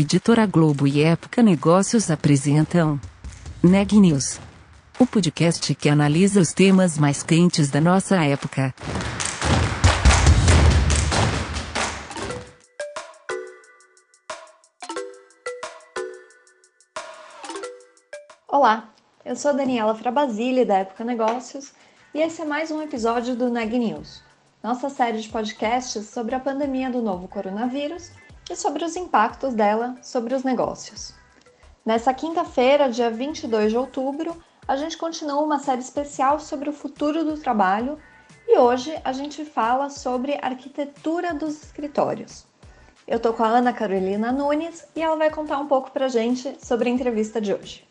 Editora Globo e Época Negócios apresentam Neg News, o podcast que analisa os temas mais quentes da nossa época. Olá, eu sou Daniela Frabasile da Época Negócios e esse é mais um episódio do Neg News, nossa série de podcasts sobre a pandemia do novo coronavírus e sobre os impactos dela sobre os negócios. Nessa quinta-feira, dia 22 de outubro, a gente continua uma série especial sobre o futuro do trabalho e hoje a gente fala sobre arquitetura dos escritórios. Eu tô com a Ana Carolina Nunes e ela vai contar um pouco pra gente sobre a entrevista de hoje.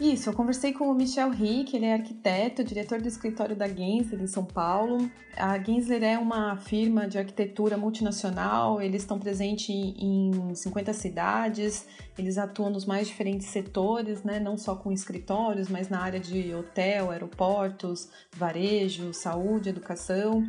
Isso, eu conversei com o Michel Rick, ele é arquiteto, diretor do escritório da Gensler em São Paulo. A Gensler é uma firma de arquitetura multinacional, eles estão presentes em 50 cidades, eles atuam nos mais diferentes setores, né? não só com escritórios, mas na área de hotel, aeroportos, varejo, saúde, educação.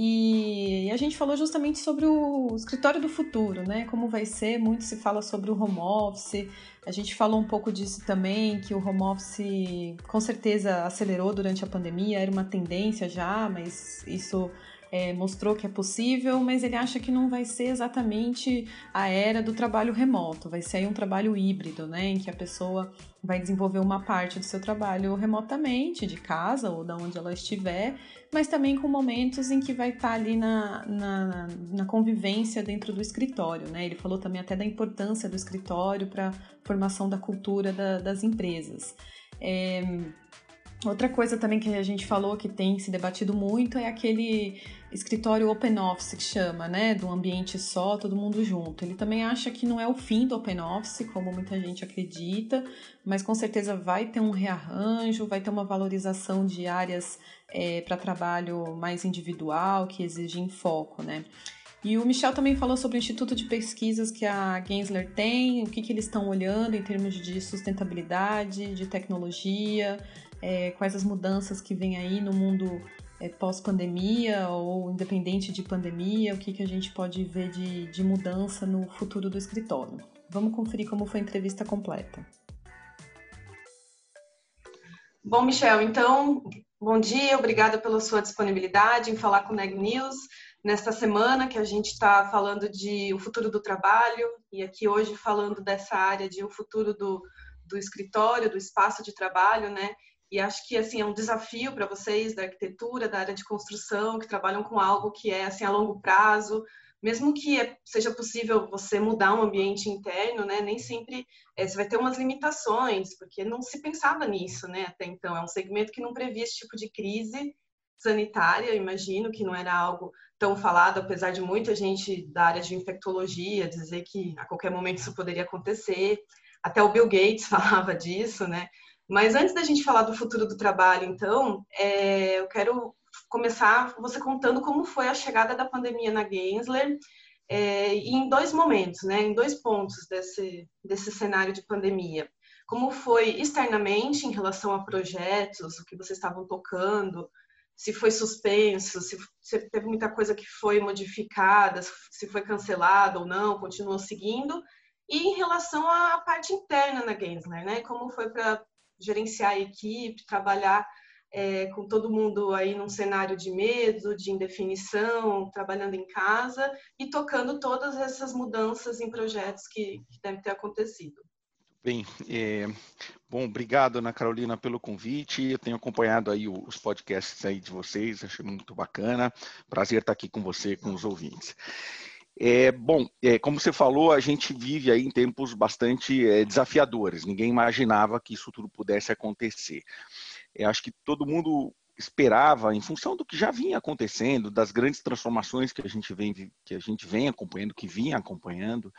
E a gente falou justamente sobre o escritório do futuro, né? Como vai ser, muito se fala sobre o home office. A gente falou um pouco disso também, que o home office com certeza acelerou durante a pandemia, era uma tendência já, mas isso é, mostrou que é possível, mas ele acha que não vai ser exatamente a era do trabalho remoto, vai ser um trabalho híbrido, né, em que a pessoa vai desenvolver uma parte do seu trabalho remotamente, de casa ou da onde ela estiver, mas também com momentos em que vai estar ali na, na, na convivência dentro do escritório, né? Ele falou também até da importância do escritório para a formação da cultura da, das empresas. É, Outra coisa também que a gente falou que tem se debatido muito é aquele escritório open office que chama, né, do ambiente só, todo mundo junto. Ele também acha que não é o fim do open office, como muita gente acredita, mas com certeza vai ter um rearranjo, vai ter uma valorização de áreas é, para trabalho mais individual, que exigem foco, né. E o Michel também falou sobre o Instituto de Pesquisas que a Gensler tem, o que, que eles estão olhando em termos de sustentabilidade, de tecnologia, é, quais as mudanças que vem aí no mundo é, pós-pandemia ou independente de pandemia, o que, que a gente pode ver de, de mudança no futuro do escritório. Vamos conferir como foi a entrevista completa. Bom, Michel, então, bom dia, obrigada pela sua disponibilidade em falar com o Neg News nesta semana que a gente está falando de o futuro do trabalho e aqui hoje falando dessa área de o futuro do, do escritório, do espaço de trabalho, né? E acho que assim é um desafio para vocês da arquitetura, da área de construção, que trabalham com algo que é assim a longo prazo, mesmo que é, seja possível você mudar um ambiente interno, né? Nem sempre é, você vai ter umas limitações, porque não se pensava nisso, né? Até então é um segmento que não previa esse tipo de crise sanitária, imagino que não era algo tão falado, apesar de muita gente da área de infectologia dizer que a qualquer momento isso poderia acontecer. Até o Bill Gates falava disso, né? Mas antes da gente falar do futuro do trabalho, então, é, eu quero começar você contando como foi a chegada da pandemia na Gensler é, em dois momentos, né, em dois pontos desse, desse cenário de pandemia. Como foi externamente em relação a projetos, o que vocês estavam tocando, se foi suspenso, se, se teve muita coisa que foi modificada, se foi cancelado ou não, continuou seguindo, e em relação à parte interna na Gensler, né? Como foi para gerenciar a equipe, trabalhar é, com todo mundo aí num cenário de medo, de indefinição, trabalhando em casa e tocando todas essas mudanças em projetos que, que devem ter acontecido. Bem, é, bom, obrigado Ana Carolina pelo convite. Eu tenho acompanhado aí os podcasts aí de vocês, achei muito bacana. Prazer estar aqui com você, com os ouvintes. É, bom, é, como você falou, a gente vive aí em tempos bastante é, desafiadores. Ninguém imaginava que isso tudo pudesse acontecer. É, acho que todo mundo esperava, em função do que já vinha acontecendo, das grandes transformações que a gente vem, que a gente vem acompanhando, que vinha acompanhando,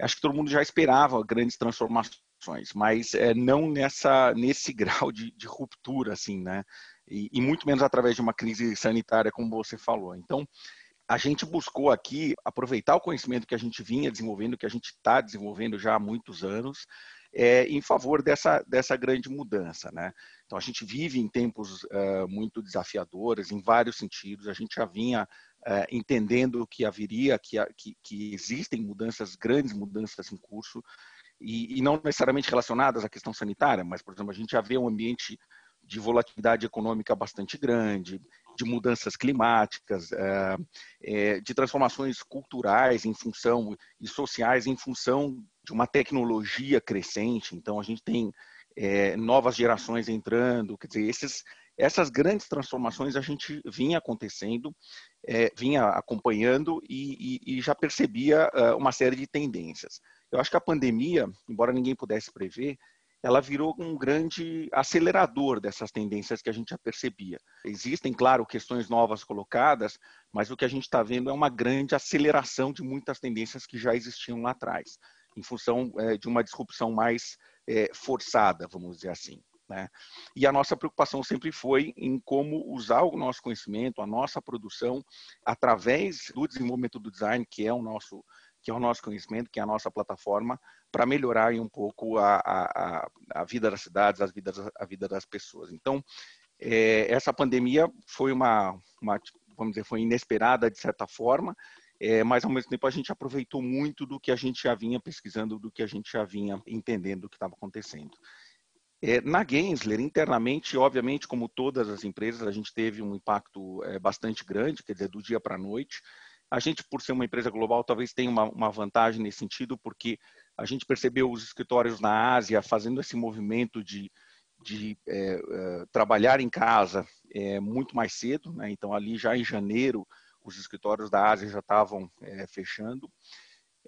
acho que todo mundo já esperava grandes transformações, mas é, não nessa, nesse grau de, de ruptura, assim, né? E, e muito menos através de uma crise sanitária, como você falou. Então, a gente buscou aqui aproveitar o conhecimento que a gente vinha desenvolvendo, que a gente está desenvolvendo já há muitos anos, é, em favor dessa, dessa grande mudança. Né? Então, a gente vive em tempos uh, muito desafiadores, em vários sentidos. A gente já vinha uh, entendendo que haveria, que, que, que, existem mudanças, grandes mudanças em curso, e, e, não necessariamente relacionadas à questão sanitária, mas, por exemplo, a gente já vê um ambiente de volatilidade econômica bastante grande, de mudanças climáticas, uh, de transformações culturais em função e sociais em função de uma tecnologia crescente. Então, a gente tem é, novas gerações entrando, quer dizer, esses, essas grandes transformações a gente vinha acontecendo, vinha acompanhando e, e, e já percebia uma série de tendências. Eu acho que a pandemia, embora ninguém pudesse prever, ela virou um grande acelerador dessas tendências que a gente já percebia. Existem, claro, questões novas colocadas, mas o que a gente está vendo é uma grande aceleração de muitas tendências que já existiam lá atrás, em função é, de uma disrupção mais é, forçada, vamos dizer assim. Né? E a nossa preocupação sempre foi em como usar o nosso conhecimento, a nossa produção, através do desenvolvimento do design, que é o nosso que é o nosso conhecimento, que é a nossa plataforma, para melhorar um pouco a, a, a, vida das cidades, as vidas, a vida das pessoas. Então, é, essa pandemia foi uma, uma, vamos dizer, foi inesperada de certa forma, é, mas ao mesmo tempo a gente aproveitou muito do que a gente já vinha pesquisando, do que a gente já vinha entendendo do que estava acontecendo. É, na Gensler, internamente, obviamente, como todas as empresas, a gente teve um impacto é, bastante grande, quer dizer, do dia para a noite. A gente, por ser uma empresa global, talvez tenha uma, uma, vantagem nesse sentido, porque a gente percebeu os escritórios na Ásia fazendo esse movimento de, de é, é, trabalhar em casa é, muito mais cedo, né? então ali já em janeiro os escritórios da Ásia já estavam é, fechando.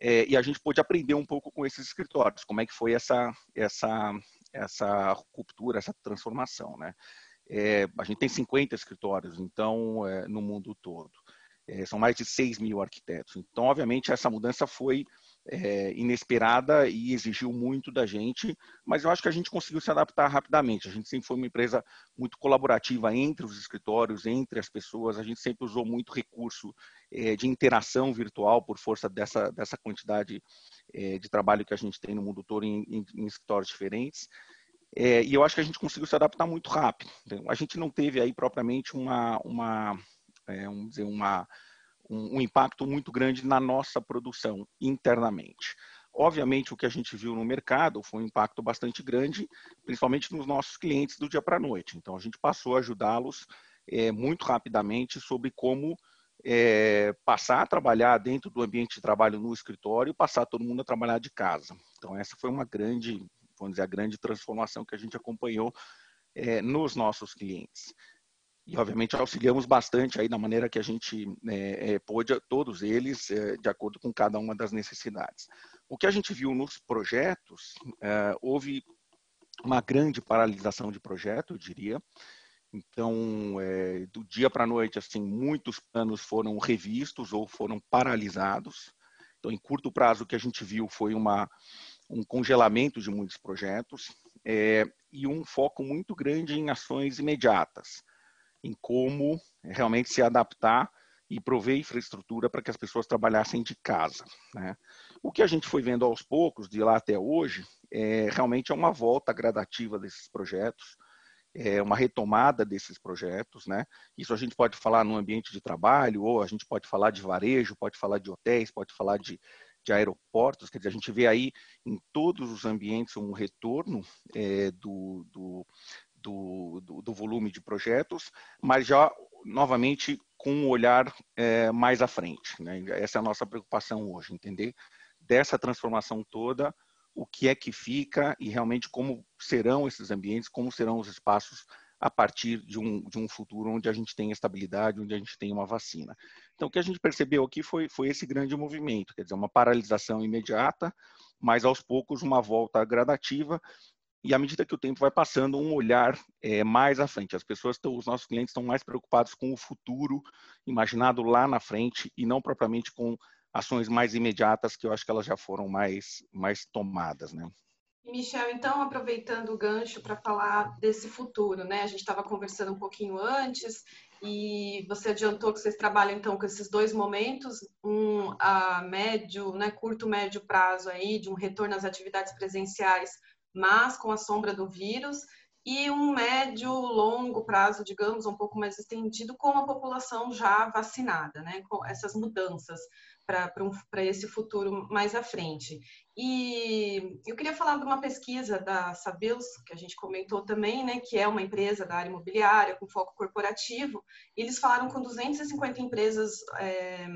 É, e a gente pôde aprender um pouco com esses escritórios, como é que foi essa, essa, essa ruptura, essa transformação. Né? É, a gente tem 50 escritórios, então, no mundo todo. É, são mais de 6 mil arquitetos. Então, obviamente, essa mudança foi é, inesperada e exigiu muito da gente, mas eu acho que a gente conseguiu se adaptar rapidamente. A gente sempre foi uma empresa muito colaborativa entre os escritórios, entre as pessoas. A gente sempre usou muito recurso é, de interação virtual por força dessa, dessa quantidade é, de trabalho que a gente tem no mundo todo em, em, em escritórios diferentes. É, e eu acho que a gente conseguiu se adaptar muito rápido. A gente não teve aí propriamente uma, uma, é, vamos dizer, uma um, um impacto muito grande na nossa produção internamente. Obviamente, o que a gente viu no mercado foi um impacto bastante grande, principalmente nos nossos clientes do dia para a noite. Então, a gente passou a ajudá-los é, muito rapidamente sobre como é, passar a trabalhar dentro do ambiente de trabalho no escritório e passar todo mundo a trabalhar de casa. Então, essa foi uma grande, vamos dizer, a grande transformação que a gente acompanhou é, nos nossos clientes e obviamente auxiliamos bastante aí da maneira que a gente é, é, pôde todos eles é, de acordo com cada uma das necessidades. O que a gente viu nos projetos é, houve uma grande paralisação de projeto, eu diria. Então, é, do dia para a noite, assim, muitos planos foram revistos ou foram paralisados. Então, em curto prazo, o que a gente viu foi uma, um congelamento de muitos projetos é, e um foco muito grande em ações imediatas em como realmente se adaptar e prover infraestrutura para que as pessoas trabalhassem de casa. Né? O que a gente foi vendo aos poucos, de lá até hoje, é, realmente é uma volta gradativa desses projetos, é uma retomada desses projetos. Né? Isso a gente pode falar no ambiente de trabalho, ou a gente pode falar de varejo, pode falar de hotéis, pode falar de, de aeroportos, quer dizer, a gente vê aí em todos os ambientes um retorno é, do, do, do, do, do volume de projetos, mas já novamente com um olhar é, mais à frente. Né? Essa é a nossa preocupação hoje, entender dessa transformação toda, o que é que fica e realmente como serão esses ambientes, como serão os espaços a partir de um, de um futuro onde a gente tem estabilidade, onde a gente tem uma vacina. Então, o que a gente percebeu aqui foi, foi esse grande movimento, quer dizer, uma paralisação imediata, mas aos poucos uma volta gradativa e à medida que o tempo vai passando, um olhar é, mais à frente. As pessoas, estão, os nossos clientes estão mais preocupados com o futuro imaginado lá na frente e não propriamente com ações mais imediatas que eu acho que elas já foram mais, mais tomadas, né? Michel, então, aproveitando o gancho para falar desse futuro, né? A gente estava conversando um pouquinho antes e você adiantou que vocês trabalham então com esses dois momentos, um a médio, né, curto médio prazo aí de um retorno às atividades presenciais mas com a sombra do vírus, e um médio, longo prazo, digamos, um pouco mais estendido, com a população já vacinada, né? com essas mudanças para esse futuro mais à frente. E eu queria falar de uma pesquisa da Sabeus, que a gente comentou também, né, que é uma empresa da área imobiliária com foco corporativo. Eles falaram com 250 empresas é,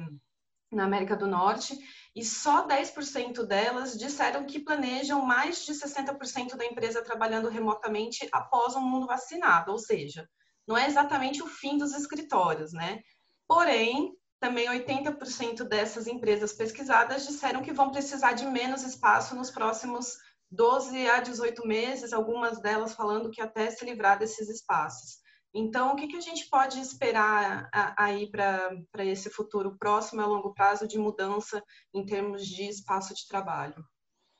na América do Norte e só 10% delas disseram que planejam mais de 60% da empresa trabalhando remotamente após um mundo vacinado, ou seja, não é exatamente o fim dos escritórios, né? Porém, também 80% dessas empresas pesquisadas disseram que vão precisar de menos espaço nos próximos 12 a 18 meses, algumas delas falando que até se livrar desses espaços. Então, o que, que a gente pode esperar aí para esse futuro próximo a longo prazo de mudança em termos de espaço de trabalho?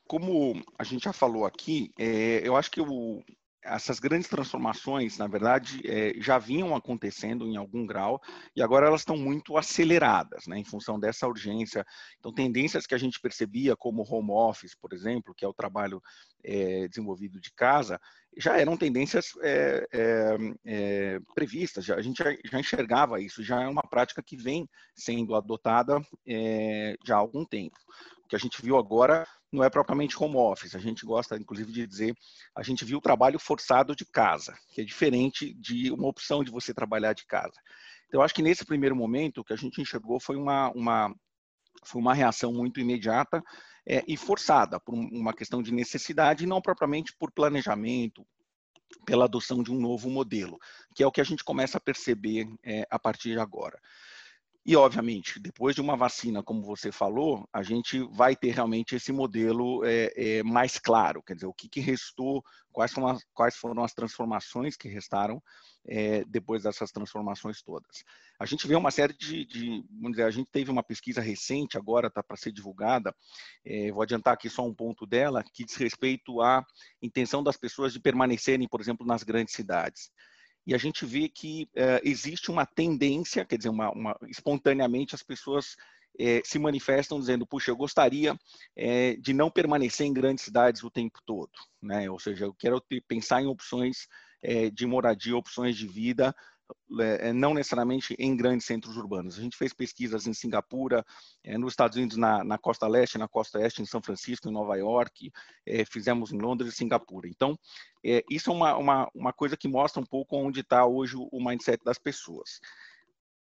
Como a gente já falou aqui, é, eu acho que o, essas grandes transformações, na verdade, é, já vinham acontecendo em algum grau e agora elas estão muito aceleradas, né, em função dessa urgência. Então, tendências que a gente percebia, como home office, por exemplo, que é o trabalho é, desenvolvido de casa, já eram tendências é, previstas, já, a gente já, já, enxergava isso, já é uma prática que vem sendo adotada já há algum tempo. O que a gente viu agora não é propriamente home office. A gente gosta, inclusive, de dizer, a gente viu o trabalho forçado de casa, que é diferente de uma opção de você trabalhar de casa. Então, acho que nesse primeiro momento, o que a gente enxergou foi uma, uma, foi uma reação muito imediata é, e forçada, por uma questão de necessidade, e não propriamente por planejamento, pela adoção de um novo modelo, que é o que a gente começa a perceber é, a partir de agora. E, obviamente, depois de uma vacina, como você falou, a gente vai ter realmente esse modelo é, é, mais claro, quer dizer, o que, que restou, quais foram, as, quais foram as transformações que restaram é, depois dessas transformações todas. A gente vê uma série de, de, vamos dizer, a gente teve uma pesquisa recente, agora está para ser divulgada, vou adiantar aqui só um ponto dela, que diz respeito à intenção das pessoas de permanecerem, por exemplo, nas grandes cidades e a gente vê que uh, existe uma tendência, quer dizer, uma, uma espontaneamente as pessoas eh, se manifestam dizendo, puxa, eu gostaria eh, de não permanecer em grandes cidades o tempo todo, né? Ou seja, eu quero ter, pensar em opções de moradia, opções de vida não necessariamente em grandes centros urbanos. A gente fez pesquisas em Singapura, é, nos Estados Unidos, na, na, costa leste, na costa oeste, em São Francisco, em Nova York, fizemos em Londres e Singapura. Então, isso é uma, uma, uma coisa que mostra um pouco onde está hoje o mindset das pessoas.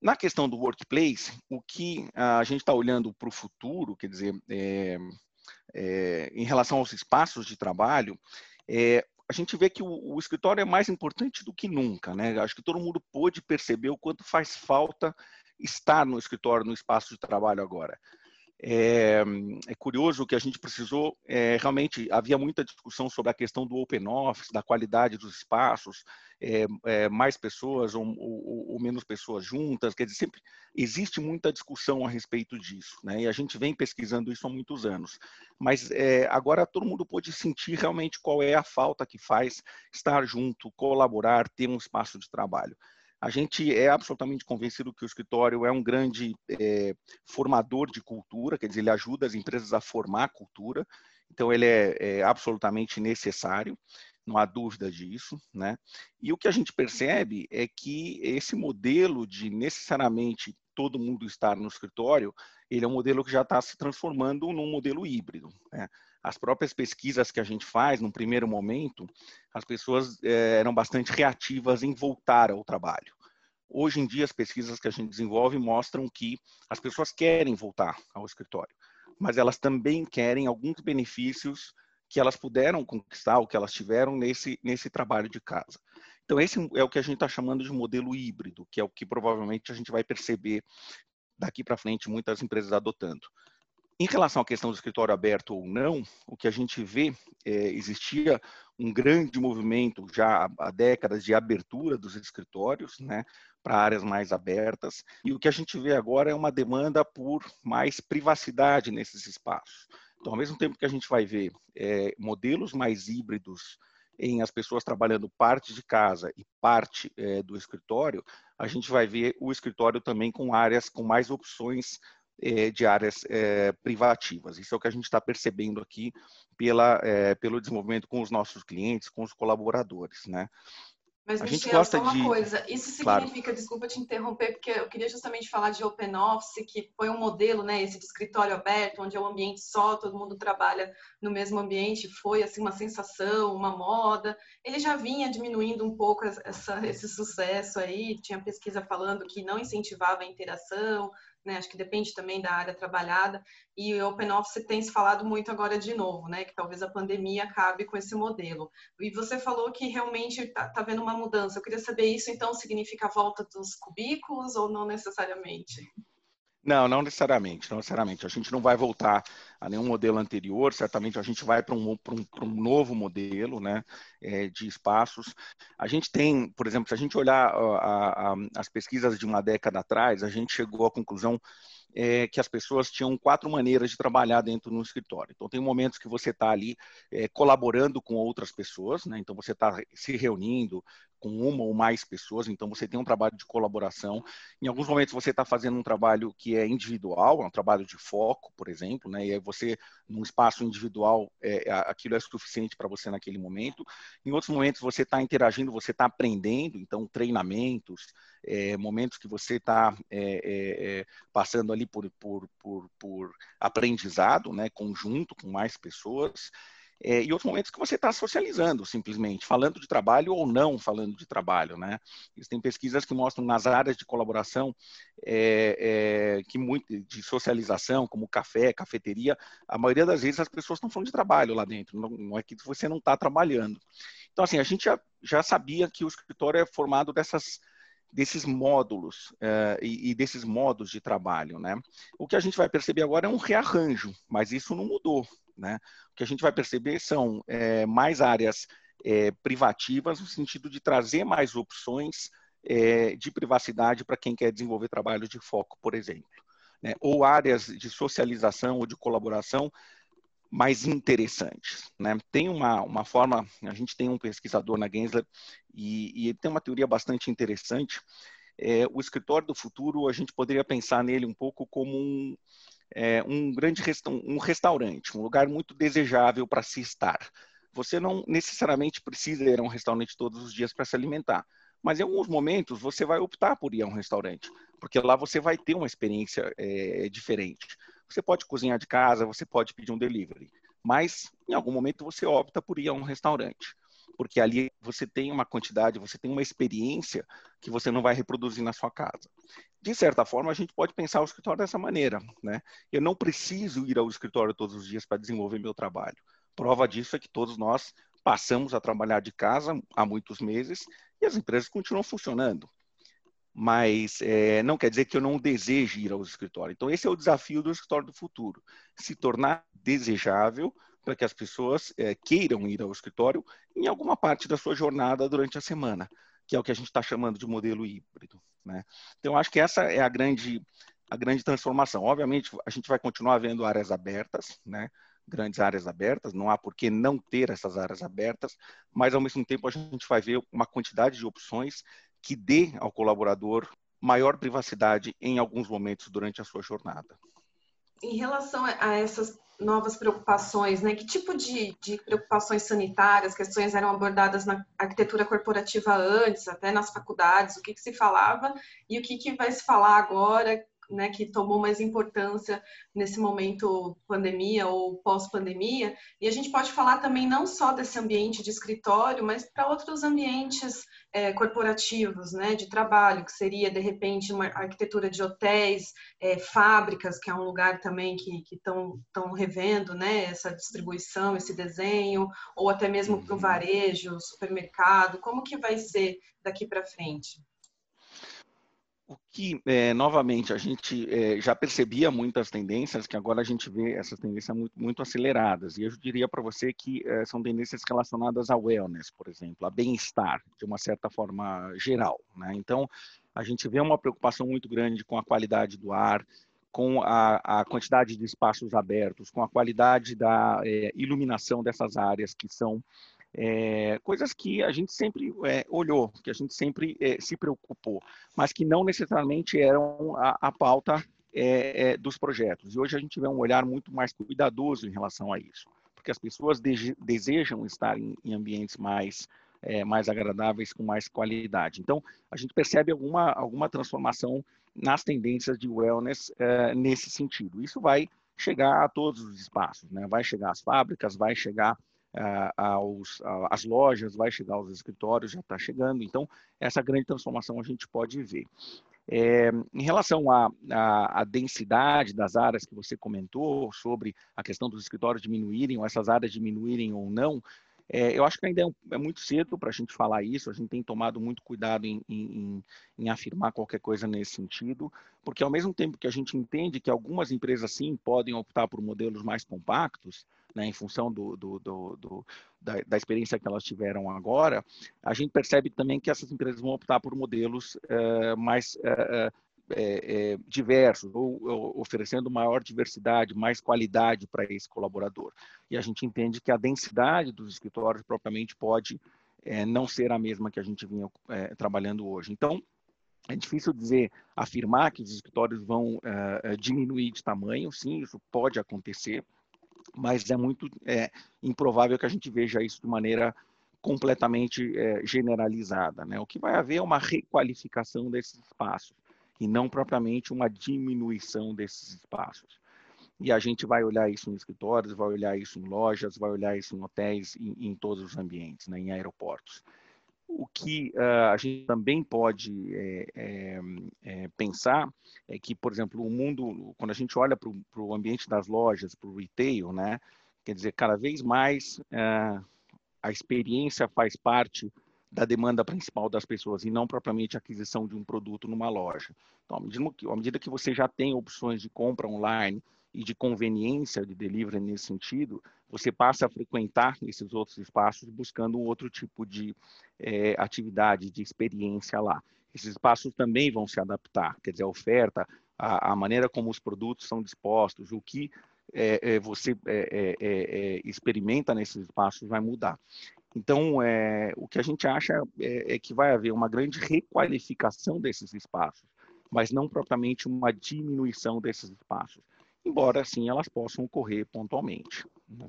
Na questão do workplace, o que a gente está olhando para o futuro, quer dizer, é, é, em relação aos espaços de trabalho, é, a gente vê que o, o, escritório é mais importante do que nunca, né? Acho que todo mundo pôde perceber o quanto faz falta estar no escritório, no espaço de trabalho agora. É, é, curioso que a gente precisou, é, realmente havia muita discussão sobre a questão do open office, da qualidade dos espaços, é, é mais pessoas ou, ou, ou, menos pessoas juntas, quer dizer, sempre existe muita discussão a respeito disso, né? E a gente vem pesquisando isso há muitos anos. Mas é, agora todo mundo pode sentir realmente qual é a falta que faz estar junto, colaborar, ter um espaço de trabalho. A gente é absolutamente convencido que o escritório é um grande é, formador de cultura, quer dizer, ele ajuda as empresas a formar cultura, então ele é, é absolutamente necessário, não há dúvida disso, né? E o que a gente percebe é que esse modelo de necessariamente todo mundo estar no escritório, ele é um modelo que já está se transformando num modelo híbrido. Né? As próprias pesquisas que a gente faz, no primeiro momento, as pessoas é, eram bastante reativas em voltar ao trabalho. Hoje em dia, as pesquisas que a gente desenvolve mostram que as pessoas querem voltar ao escritório, mas elas também querem alguns benefícios que elas puderam conquistar, ou que elas tiveram nesse, nesse trabalho de casa. Então, esse é o que a gente está chamando de modelo híbrido, que é o que provavelmente a gente vai perceber daqui para frente muitas empresas adotando. Em relação à questão do escritório aberto ou não, o que a gente vê é, existia um grande movimento já há décadas de abertura dos escritórios, né, para áreas mais abertas, e o que a gente vê agora é uma demanda por mais privacidade nesses espaços. Então, ao mesmo tempo que a gente vai ver é, modelos mais híbridos em as pessoas trabalhando parte de casa e parte é, do escritório, a gente vai ver o escritório também com áreas com mais opções é, de áreas é, privativas. Isso é o que a gente está percebendo aqui pela, é, pelo desenvolvimento com os nossos clientes, com os colaboradores, né? Mas, a Michel, gente gosta só uma de... coisa, isso significa, claro. desculpa te interromper, porque eu queria justamente falar de Open Office, que foi um modelo, né, esse de escritório aberto, onde é um ambiente só, todo mundo trabalha no mesmo ambiente, foi, assim, uma sensação, uma moda. Ele já vinha diminuindo um pouco essa, esse sucesso aí, tinha pesquisa falando que não incentivava a interação, né? Acho que depende também da área trabalhada. E o Open Office tem se falado muito agora de novo, né? Que talvez a pandemia acabe com esse modelo. E você falou que realmente está tá vendo uma mudança. Eu queria saber isso, então, significa a volta dos cubículos ou não necessariamente? Não, não necessariamente, não necessariamente. A gente não vai voltar a nenhum modelo anterior, certamente a gente vai para um, um, um, novo modelo né, é, de espaços. A gente tem, por exemplo, se a gente olhar a, a, as pesquisas de uma década atrás, a gente chegou à conclusão é, que as pessoas tinham quatro maneiras de trabalhar dentro do escritório. Então, tem momentos que você está ali é, colaborando com outras pessoas, né? então você está se reunindo, com uma ou mais pessoas, então você tem um trabalho de colaboração. Em alguns momentos você está fazendo um trabalho que é individual, é um trabalho de foco, por exemplo, né? E aí você, num espaço individual, é, aquilo é suficiente para você naquele momento. Em outros momentos você está interagindo, você está aprendendo, então treinamentos, é, momentos que você está é, é, é, passando ali por, por, por, por aprendizado, né? Conjunto com mais pessoas é, e outros momentos que você está socializando, simplesmente, falando de trabalho ou não falando de trabalho, né? Existem pesquisas que mostram nas áreas de colaboração, é, é, que muito, de socialização, como café, cafeteria, a maioria das vezes as pessoas estão falando de trabalho lá dentro, não, não é que você não está trabalhando. Então, assim, a gente já, já sabia que o escritório é formado dessas desses módulos uh, e, e, desses modos de trabalho, né? O que a gente vai perceber agora é um rearranjo, mas isso não mudou, né? O que a gente vai perceber são é, mais áreas é, privativas, no sentido de trazer mais opções é, de privacidade para quem quer desenvolver trabalho de foco, por exemplo. Né? Ou áreas de socialização ou de colaboração mais interessantes. Né? Tem uma, uma forma, a gente tem um pesquisador na Gensler e, e tem uma teoria bastante interessante. É, o escritório do futuro, a gente poderia pensar nele um pouco como um, é, um grande resta um restaurante, um lugar muito desejável para se estar. Você não necessariamente precisa ir a um restaurante todos os dias para se alimentar, mas em alguns momentos você vai optar por ir a um restaurante, porque lá você vai ter uma experiência é, diferente. Você pode cozinhar de casa, você pode pedir um delivery, mas em algum momento você opta por ir a um restaurante porque ali você tem uma quantidade, você tem uma experiência que você não vai reproduzir na sua casa. De certa forma, a gente pode pensar o escritório dessa maneira, né? Eu não preciso ir ao escritório todos os dias para desenvolver meu trabalho. Prova disso é que todos nós passamos a trabalhar de casa há muitos meses e as empresas continuam funcionando. Mas é, não quer dizer que eu não deseje ir ao escritório. Então, esse é o desafio do escritório do futuro: se tornar desejável para que as pessoas é, queiram ir ao escritório em alguma parte da sua jornada durante a semana, que é o que a gente está chamando de modelo híbrido. Né? Então, acho que essa é a grande, a grande transformação. Obviamente, a gente vai continuar vendo áreas abertas, né? grandes áreas abertas, não há por que não ter essas áreas abertas, mas ao mesmo tempo a gente vai ver uma quantidade de opções que dê ao colaborador maior privacidade em alguns momentos durante a sua jornada. Em relação a essas novas preocupações, né? Que tipo de, de preocupações sanitárias, questões eram abordadas na arquitetura corporativa antes, até nas faculdades, o que, que se falava e o que, que vai se falar agora, né, que tomou mais importância nesse momento pandemia ou pós-pandemia. E a gente pode falar também não só desse ambiente de escritório, mas para outros ambientes é, corporativos, né, de trabalho, que seria de repente uma arquitetura de hotéis, é, fábricas, que é um lugar também que estão revendo, né, essa distribuição, esse desenho, ou até mesmo para o uhum. varejo, supermercado. Como que vai ser daqui para frente? O que, é, novamente, a gente é, já percebia muitas tendências, que agora a gente vê essas tendências muito, muito aceleradas. E eu diria para você que é, são tendências relacionadas ao wellness, por exemplo, a bem-estar, de uma certa forma geral. Né? Então, a gente vê uma preocupação muito grande com a qualidade do ar, com a, a quantidade de espaços abertos, com a qualidade da iluminação dessas áreas que são é, coisas que a gente sempre é, olhou, que a gente sempre é, se preocupou, mas que não necessariamente eram a, a pauta dos projetos. E hoje a gente vê um olhar muito mais cuidadoso em relação a isso, porque as pessoas de, desejam estar em, em ambientes mais mais agradáveis, com mais qualidade. Então, a gente percebe alguma, alguma transformação nas tendências de wellness nesse sentido. Isso vai chegar a todos os espaços, né? vai chegar às fábricas, vai chegar aos, às lojas, vai chegar aos escritórios, já está chegando. Então, essa grande transformação a gente pode ver. É, em relação à, densidade das áreas que você comentou, sobre a questão dos escritórios diminuírem, ou essas áreas diminuírem ou não, é, eu acho que ainda é, um, é muito cedo para a gente falar isso, a gente tem tomado muito cuidado em, em, em, afirmar qualquer coisa nesse sentido, porque ao mesmo tempo que a gente entende que algumas empresas sim podem optar por modelos mais compactos, né, em função do, do, do, da, da, experiência que elas tiveram agora, a gente percebe também que essas empresas vão optar por modelos uh, mais uh, é, é, diversos, ou, ou, oferecendo maior diversidade, mais qualidade para esse colaborador. E a gente entende que a densidade dos escritórios propriamente pode é, não ser a mesma que a gente vinha é, trabalhando hoje. Então, é difícil dizer, afirmar que os escritórios vão diminuir de tamanho, sim, isso pode acontecer, mas é muito improvável que a gente veja isso de maneira completamente generalizada. Né? O que vai haver é uma requalificação desses espaços e não propriamente uma diminuição desses espaços. E a gente vai olhar isso em escritórios, vai olhar isso em lojas, vai olhar isso em hotéis, em, em todos os ambientes, né, em aeroportos. O que uh, a gente também pode é, é, pensar é que, por exemplo, o mundo, quando a gente olha para o ambiente das lojas, para o retail, né, quer dizer, cada vez mais uh, a experiência faz parte da demanda principal das pessoas e não propriamente a aquisição de um produto numa loja. Então, à medida que, à medida que você já tem opções de compra online e de conveniência de delivery nesse sentido, você passa a frequentar esses outros espaços buscando um outro tipo de é, atividade, de experiência lá. Esses espaços também vão se adaptar, quer dizer, a oferta, a, a maneira como os produtos são dispostos, o que é, é, você experimenta nesses espaços vai mudar. Então, é, o que a gente acha é, é, que vai haver uma grande requalificação desses espaços, mas não propriamente uma diminuição desses espaços, embora, sim, elas possam ocorrer pontualmente. Né?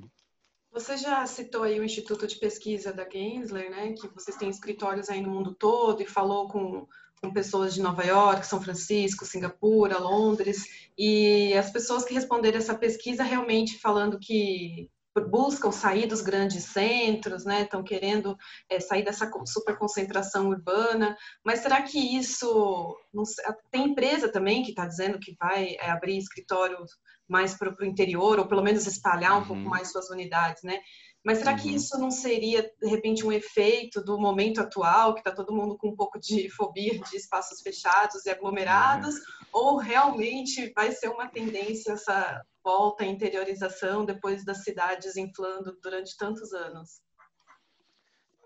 Você já citou aí o Instituto de Pesquisa da Gensler, né, que vocês têm escritórios aí no mundo todo e falou com, com pessoas de Nova York, São Francisco, Singapura, Londres, e as pessoas que responderam essa pesquisa realmente falando que buscam sair dos grandes centros, né? Estão querendo é, sair dessa superconcentração urbana. Mas será que isso tem empresa também que está dizendo que vai é, abrir escritórios mais para o interior ou pelo menos espalhar um uhum. pouco mais suas unidades, né? Mas será que uhum. isso não seria, de repente, um efeito do momento atual, que está todo mundo com um pouco de fobia de espaços fechados e aglomerados? Uhum. Ou realmente vai ser uma tendência essa volta à interiorização depois das cidades inflando durante tantos anos?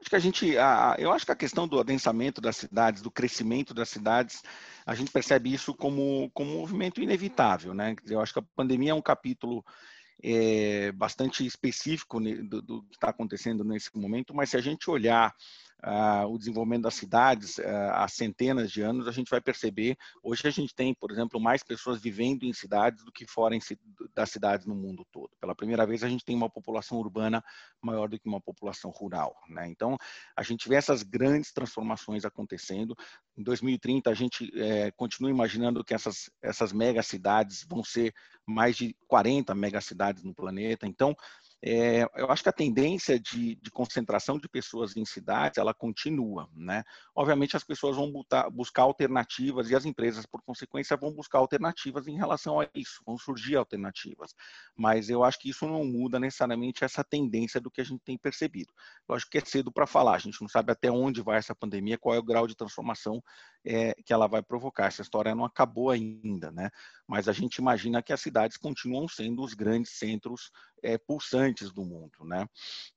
Acho que a gente, a, eu acho que a questão do adensamento das cidades, do crescimento das cidades, a gente percebe isso como, como um movimento inevitável, né? Eu acho que a pandemia é um capítulo é, bastante específico do, do que está acontecendo nesse momento, mas se a gente olhar uh, o desenvolvimento das cidades uh, há centenas de anos, a gente vai perceber, hoje a gente tem, por exemplo, mais pessoas vivendo em cidades do que fora em, das cidades no mundo todo. Pela primeira vez, a gente tem uma população urbana maior do que uma população rural. Né? Então, a gente vê essas grandes transformações acontecendo. Em 2030, a gente é, continua imaginando que essas, essas megacidades vão ser mais de 40 megacidades no planeta. Então, é, eu acho que a tendência de, de, concentração de pessoas em cidades, ela continua, né? Obviamente as pessoas vão buscar, buscar alternativas e as empresas, por consequência, vão buscar alternativas em relação a isso, vão surgir alternativas. Mas eu acho que isso não muda necessariamente essa tendência do que a gente tem percebido. Eu acho que é cedo para falar, a gente não sabe até onde vai essa pandemia, qual é o grau de transformação é, que ela vai provocar. Essa história não acabou ainda, né? Mas a gente imagina que as cidades continuam sendo os grandes centros é, pulsantes do mundo, né?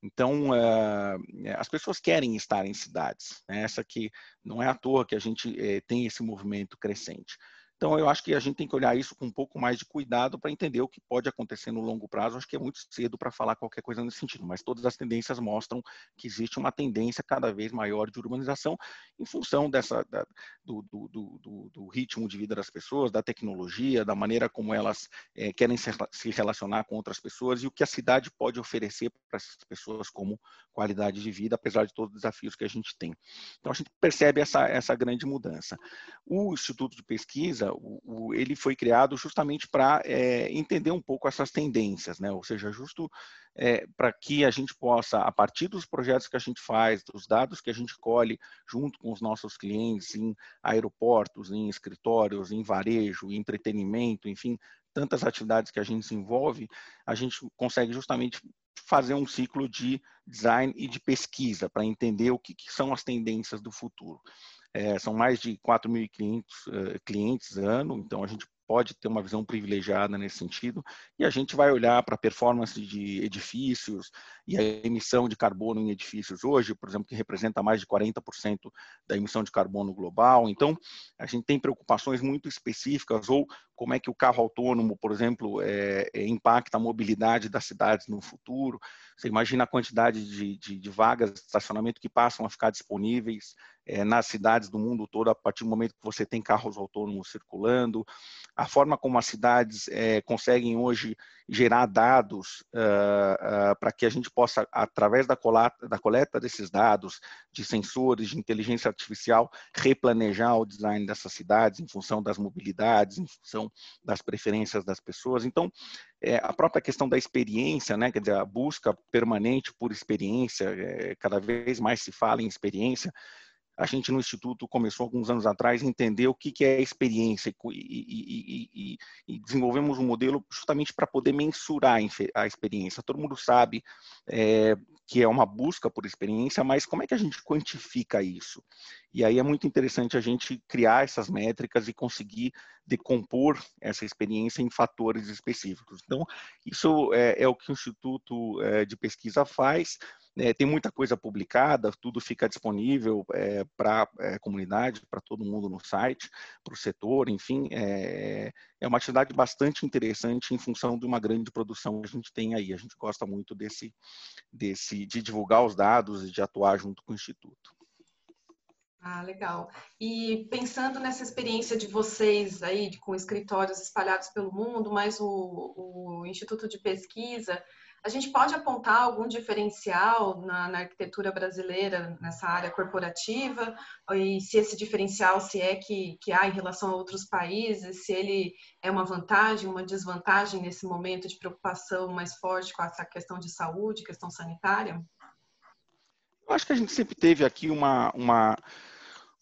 Então, é, as pessoas querem estar em cidades. Né? Essa que não é à toa que a gente é, tem esse movimento crescente. Então, eu acho que a gente tem que olhar isso com um pouco mais de cuidado para entender o que pode acontecer no longo prazo. Acho que é muito cedo para falar qualquer coisa nesse sentido, mas todas as tendências mostram que existe uma tendência cada vez maior de urbanização em função dessa, da, do, do, do, do, ritmo de vida das pessoas, da tecnologia, da maneira como elas é, querem se relacionar com outras pessoas e o que a cidade pode oferecer para essas pessoas como qualidade de vida, apesar de todos os desafios que a gente tem. Então, a gente percebe essa, essa grande mudança. O Instituto de Pesquisa, o, o, ele foi criado justamente para é, entender um pouco essas tendências, né? ou seja, justo é, para que a gente possa, a partir dos projetos que a gente faz, dos dados que a gente colhe junto com os nossos clientes em aeroportos, em escritórios, em varejo, em entretenimento, enfim, tantas atividades que a gente desenvolve, a gente consegue justamente fazer um ciclo de design e de pesquisa para entender o que, que, são as tendências do futuro. É, são mais de 4.500 uh, clientes ano, então a gente pode ter uma visão privilegiada nesse sentido, e a gente vai olhar para a performance de edifícios e a emissão de carbono em edifícios hoje, por exemplo, que representa mais de 40% da emissão de carbono global. Então, a gente tem preocupações muito específicas, ou como é que o carro autônomo, por exemplo, é, impacta a mobilidade das cidades no futuro. Você imagina a quantidade de, de, de vagas de estacionamento que passam a ficar disponíveis é, nas cidades do mundo todo a partir do momento que você tem carros autônomos circulando, a forma como as cidades é, conseguem hoje gerar dados uh, uh, para que a gente possa, através da coleta, da coleta desses dados, de sensores, de inteligência artificial, replanejar o design dessas cidades em função das mobilidades, em função das preferências das pessoas. Então, é, a própria questão da experiência, né, quer dizer, a busca permanente por experiência, é, cada vez mais se fala em experiência, a gente no Instituto começou alguns anos atrás a entender o que, que é experiência e, e, e, e, desenvolvemos um modelo justamente para poder mensurar a experiência. Todo mundo sabe é, que é uma busca por experiência, mas como é que a gente quantifica isso? E aí é muito interessante a gente criar essas métricas e conseguir decompor essa experiência em fatores específicos. Então, isso é, é o que o Instituto é, de Pesquisa faz. É, tem muita coisa publicada, tudo fica disponível é, para a é, comunidade, para todo mundo no site, para o setor, enfim, é, é uma atividade bastante interessante em função de uma grande produção que a gente tem aí. A gente gosta muito desse, desse de divulgar os dados e de atuar junto com o Instituto. Ah, legal. E pensando nessa experiência de vocês aí, com escritórios espalhados pelo mundo, mais o, o Instituto de Pesquisa, a gente pode apontar algum diferencial na, na, arquitetura brasileira nessa área corporativa e se esse diferencial se é que, que há em relação a outros países, se ele é uma vantagem, uma desvantagem nesse momento de preocupação mais forte com essa questão de saúde, questão sanitária? Eu acho que a gente sempre teve aqui uma, uma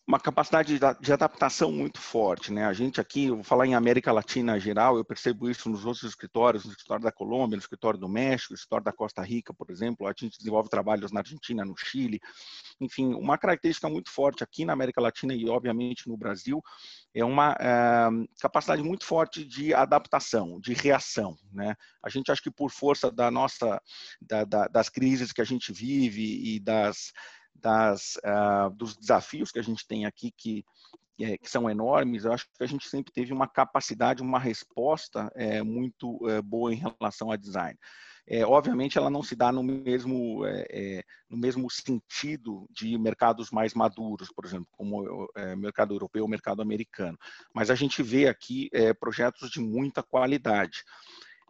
uma capacidade de adaptação muito forte, né? A gente aqui, vou falar em América Latina geral, eu percebo isso nos outros escritórios, no escritório da Colômbia, no escritório do México, no escritório da Costa Rica, por exemplo, a gente desenvolve trabalhos na Argentina, no Chile, enfim, uma característica muito forte aqui na América Latina e obviamente no Brasil é uma é, capacidade muito forte de adaptação, de reação, né? A gente acha que por força da nossa, da, da, das crises que a gente vive e das das, uh, dos desafios que a gente tem aqui, que, é, que são enormes, eu acho que a gente sempre teve uma capacidade, uma resposta é, muito é, boa em relação a design. É, obviamente, ela não se dá no mesmo, é, é, no mesmo sentido de mercados mais maduros, por exemplo, como o mercado europeu ou mercado americano. Mas a gente vê aqui projetos de muita qualidade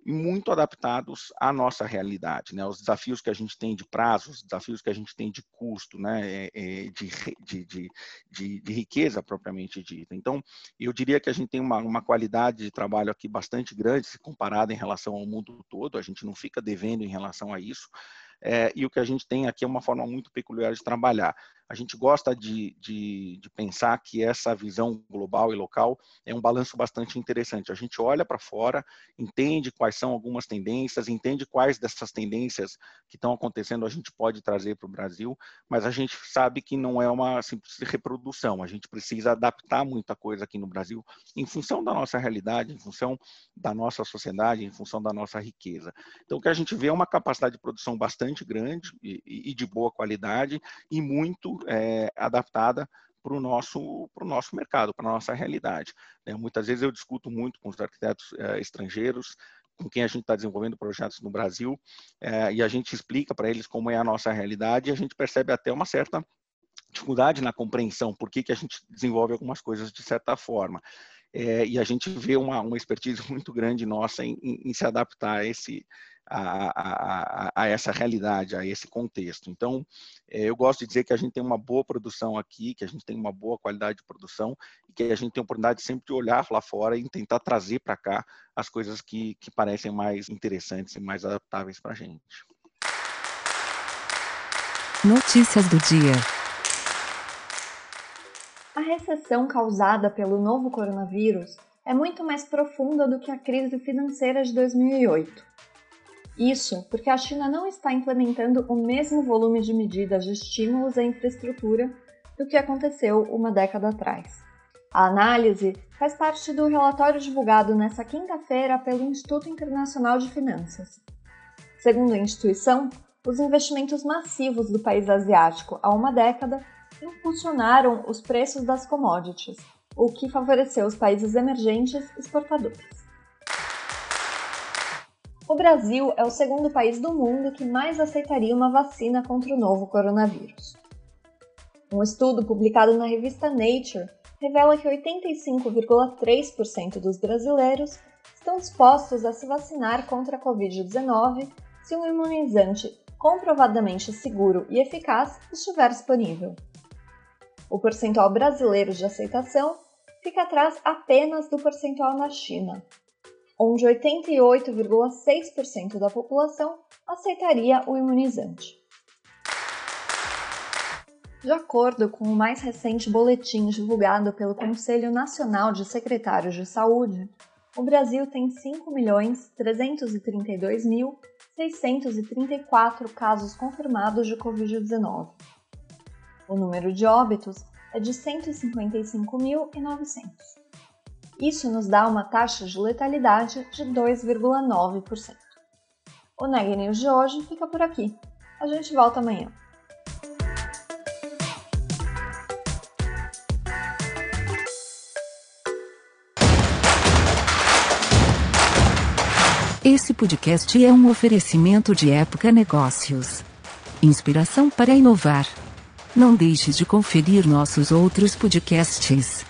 e muito adaptados à nossa realidade, né? Os desafios que a gente tem de prazo, os desafios que a gente tem de custo, né? É, é, de, de, de, de, riqueza propriamente dita. Então, eu diria que a gente tem uma, uma qualidade de trabalho aqui bastante grande, se comparada em relação ao mundo todo, a gente não fica devendo em relação a isso. É, e o que a gente tem aqui é uma forma muito peculiar de trabalhar a gente gosta de, de, de, pensar que essa visão global e local é um balanço bastante interessante. A gente olha para fora, entende quais são algumas tendências, entende quais dessas tendências que estão acontecendo a gente pode trazer para o Brasil, mas a gente sabe que não é uma simples reprodução. A gente precisa adaptar muita coisa aqui no Brasil em função da nossa realidade, em função da nossa sociedade, em função da nossa riqueza. Então, o que a gente vê é uma capacidade de produção bastante grande e, e de boa qualidade e muito é, adaptada para o nosso, nosso mercado, para a nossa realidade. Né? Muitas vezes eu discuto muito com os arquitetos eh, estrangeiros, com quem a gente está desenvolvendo projetos no Brasil, eh, e a gente explica para eles como é a nossa realidade, e a gente percebe até uma certa dificuldade na compreensão, por que, que a gente desenvolve algumas coisas de certa forma. É, e a gente vê uma, uma expertise muito grande nossa em, em, em se adaptar a, esse, a, a, a, essa realidade, a esse contexto. Então, é, eu gosto de dizer que a gente tem uma boa produção aqui, que a gente tem uma boa qualidade de produção e que a gente tem a oportunidade sempre de olhar lá fora e tentar trazer para cá as coisas que, que parecem mais interessantes e mais adaptáveis para a gente. Notícias do dia. A recessão causada pelo novo coronavírus é muito mais profunda do que a crise financeira de 2008. Isso porque a China não está implementando o mesmo volume de medidas de estímulos à infraestrutura do que aconteceu uma década atrás. A análise faz parte do relatório divulgado nesta quinta-feira pelo Instituto Internacional de Finanças. Segundo a instituição, os investimentos massivos do país asiático há uma década impulsionaram os preços das commodities, o que favoreceu os países emergentes exportadores. O Brasil é o segundo país do mundo que mais aceitaria uma vacina contra o novo coronavírus. Um estudo publicado na revista Nature revela que 85,3% dos brasileiros estão dispostos a se vacinar contra a Covid-19 se um imunizante comprovadamente seguro e eficaz estiver disponível. O percentual brasileiro de aceitação fica atrás apenas do percentual na China, onde 88,6% da população aceitaria o imunizante. De acordo com o mais recente boletim divulgado pelo Conselho Nacional de Secretários de Saúde, o Brasil tem 5.332.634 casos confirmados de Covid-19 o número de óbitos é de 155.900. Isso nos dá uma taxa de letalidade de 2,9%. O Neg News de hoje fica por aqui. A gente volta amanhã. Esse podcast é um oferecimento de Época Negócios. Inspiração para inovar. Não deixe de conferir nossos outros podcasts.